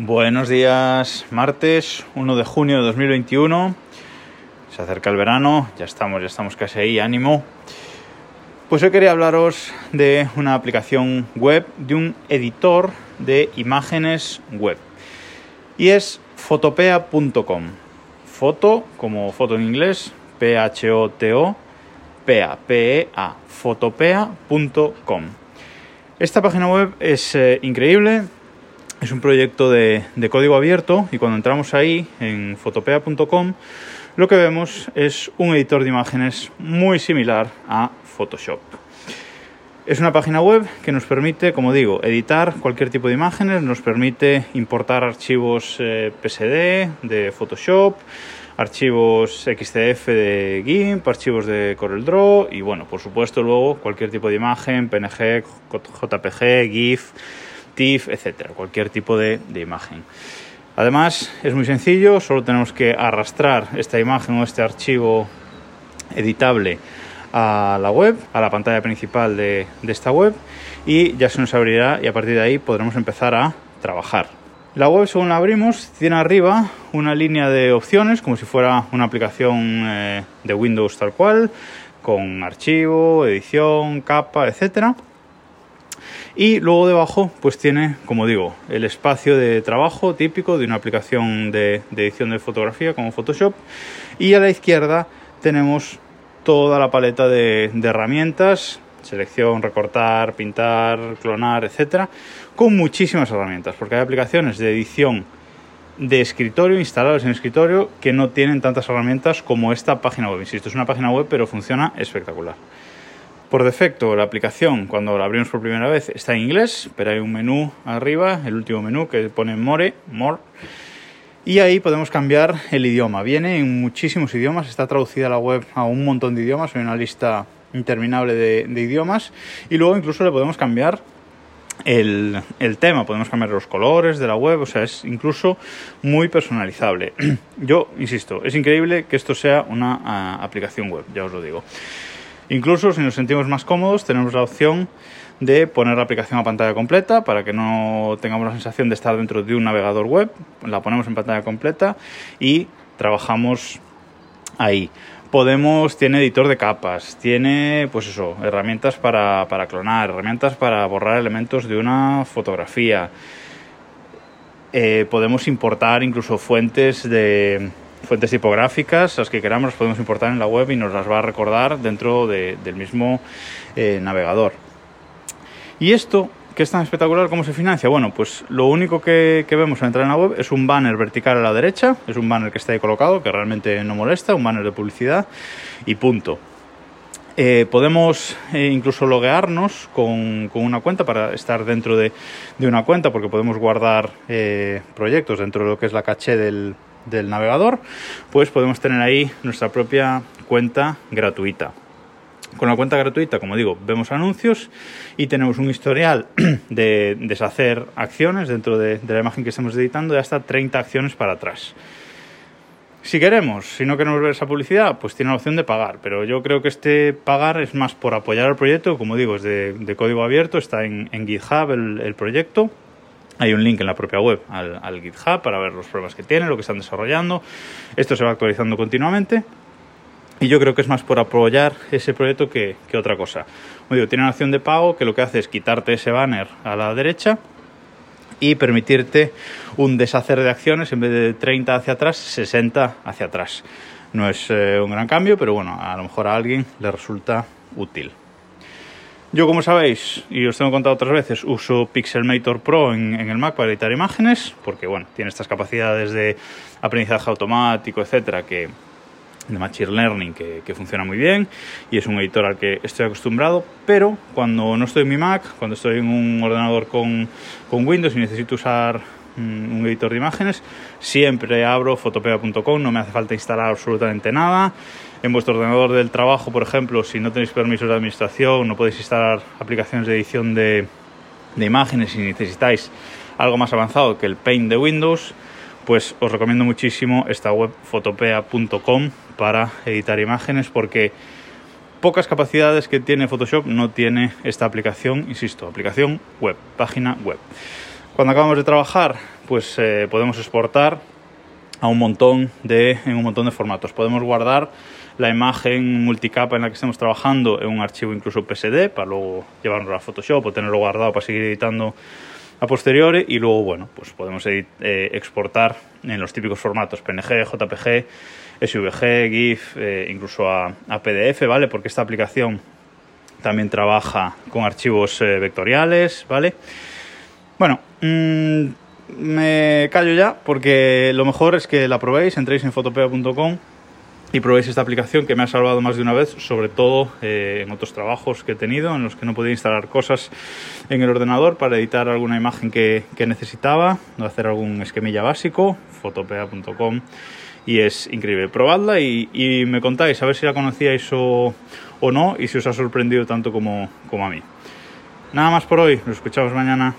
Buenos días, martes 1 de junio de 2021. Se acerca el verano, ya estamos, ya estamos casi ahí, ánimo. Pues hoy quería hablaros de una aplicación web, de un editor de imágenes web. Y es fotopea.com. Foto, como foto en inglés, P-H-O-T-O, P-A, P-E-A, fotopea.com. Esta página web es eh, increíble, es un proyecto de, código abierto y cuando entramos ahí en fotopea.com lo que vemos es un editor de imágenes muy similar a Photoshop. Es una página web que nos permite, como digo, editar cualquier tipo de imágenes, nos permite importar archivos eh, PSD de Photoshop, archivos XCF de GIMP, archivos de CorelDRAW y bueno, por supuesto luego cualquier tipo de imagen, PNG, JPG, GIF, TIFF, etcétera, cualquier tipo de, imagen. Además es muy sencillo, solo tenemos que arrastrar esta imagen o este archivo editable a la web, a la pantalla principal de, de, esta web y ya se nos abrirá y a partir de ahí podremos empezar a trabajar. La web, según la abrimos, tiene arriba una línea de opciones como si fuera una aplicación eh, de Windows tal cual, con archivo, edición, capa, etcétera. Y luego debajo, pues tiene, como digo, el espacio de trabajo típico de una aplicación de, edición de fotografía como Photoshop. Y a la izquierda tenemos toda la paleta de, herramientas, selección, recortar, pintar, clonar, etcétera, con muchísimas herramientas, porque hay aplicaciones de edición de escritorio instaladas en escritorio que no tienen tantas herramientas como esta página web. Insisto, es una página web, pero funciona espectacular. Por defecto, la aplicación, cuando la abrimos por primera vez, está en inglés, pero hay un menú arriba, el último menú que pone More, More y ahí podemos cambiar el idioma. Viene en muchísimos idiomas, está traducida la web a un montón de idiomas, hay una lista interminable de, idiomas. Y luego incluso le podemos cambiar el, tema, podemos cambiar los colores de la web, o sea, es incluso muy personalizable. Yo insisto, es increíble que esto sea una uh, aplicación web, ya os lo digo. Incluso si nos sentimos más cómodos, tenemos la opción de poner la aplicación a pantalla completa para que no tengamos la sensación de estar dentro de un navegador web. La ponemos en pantalla completa y trabajamos ahí. Podemos, tiene editor de capas, tiene, pues eso, herramientas para, para clonar, herramientas para borrar elementos de una fotografía. Eh, podemos importar incluso fuentes de, fuentes tipográficas, las que queramos, las podemos importar en la web y nos las va a recordar dentro de, del mismo eh, navegador. Y esto, que es tan espectacular, ¿cómo se financia? Bueno, pues lo único que, vemos al entrar en la web es un banner vertical a la derecha, es un banner que está ahí colocado, que realmente no molesta, un banner de publicidad y punto. Eh, podemos eh, incluso loguearnos con, una cuenta para estar dentro de, una cuenta, porque podemos guardar proyectos dentro de lo que es la caché del, del navegador, pues podemos tener ahí nuestra propia cuenta gratuita. Con la cuenta gratuita, como digo, vemos anuncios y tenemos un historial de deshacer acciones dentro de, la imagen que estamos editando de hasta 30 acciones para atrás. Si queremos, si no queremos ver esa publicidad, pues tiene la opción de pagar. Pero yo creo que este pagar es más por apoyar al proyecto. Como digo, es de, código abierto, está en, GitHub el, proyecto. Hay un link en la propia web al, GitHub para ver los pruebas que tiene, lo que están desarrollando. Esto se va actualizando continuamente. Y yo creo que es más por apoyar ese proyecto que, que otra cosa. Como digo, tiene una opción de pago que lo que hace es quitarte ese banner a la derecha y permitirte un deshacer de acciones en vez de 30 hacia atrás, 60 hacia atrás. No es eh, un gran cambio, pero bueno, a lo mejor a alguien le resulta útil. Yo, como sabéis, y os tengo contado otras veces, uso Pixelmator Pro en, el Mac para editar imágenes, porque bueno, tiene estas capacidades de aprendizaje automático, etcétera, que, de Machine Learning que, que, funciona muy bien y es un editor al que estoy acostumbrado, pero cuando no estoy en mi Mac, cuando estoy en un ordenador con, con Windows y necesito usar un editor de imágenes, siempre abro fotopea.com, no me hace falta instalar absolutamente nada. En vuestro ordenador del trabajo, por ejemplo, si no tenéis permisos de administración, no podéis instalar aplicaciones de edición de, de imágenes si necesitáis algo más avanzado que el Paint de Windows, pues os recomiendo muchísimo esta web fotopea.com para editar imágenes porque pocas capacidades que tiene Photoshop no tiene esta aplicación, insisto, aplicación web, página web. Cuando acabamos de trabajar, pues eh, podemos exportar a un montón de, en un montón de formatos. Podemos guardar la imagen multicapa en la que estemos trabajando en un archivo incluso PSD para luego llevarlo a Photoshop o tenerlo guardado para seguir editando a posteriori y luego bueno pues podemos eh, exportar en los típicos formatos PNG, JPG, SVG, GIF, eh, incluso a, PDF, ¿vale? Porque esta aplicación también trabaja con archivos eh, vectoriales, ¿vale? Bueno, mmm, me callo ya porque lo mejor es que la probéis, entréis en fotopea.com y probéis esta aplicación que me ha salvado más de una vez, sobre todo eh, en otros trabajos que he tenido en los que no podía instalar cosas en el ordenador para editar alguna imagen que, que necesitaba, hacer algún esquemilla básico, fotopea.com y es increíble. Probadla y, y, me contáis a ver si la conocíais o, o no y si os ha sorprendido tanto como, como a mí. Nada más por hoy, nos escuchamos mañana.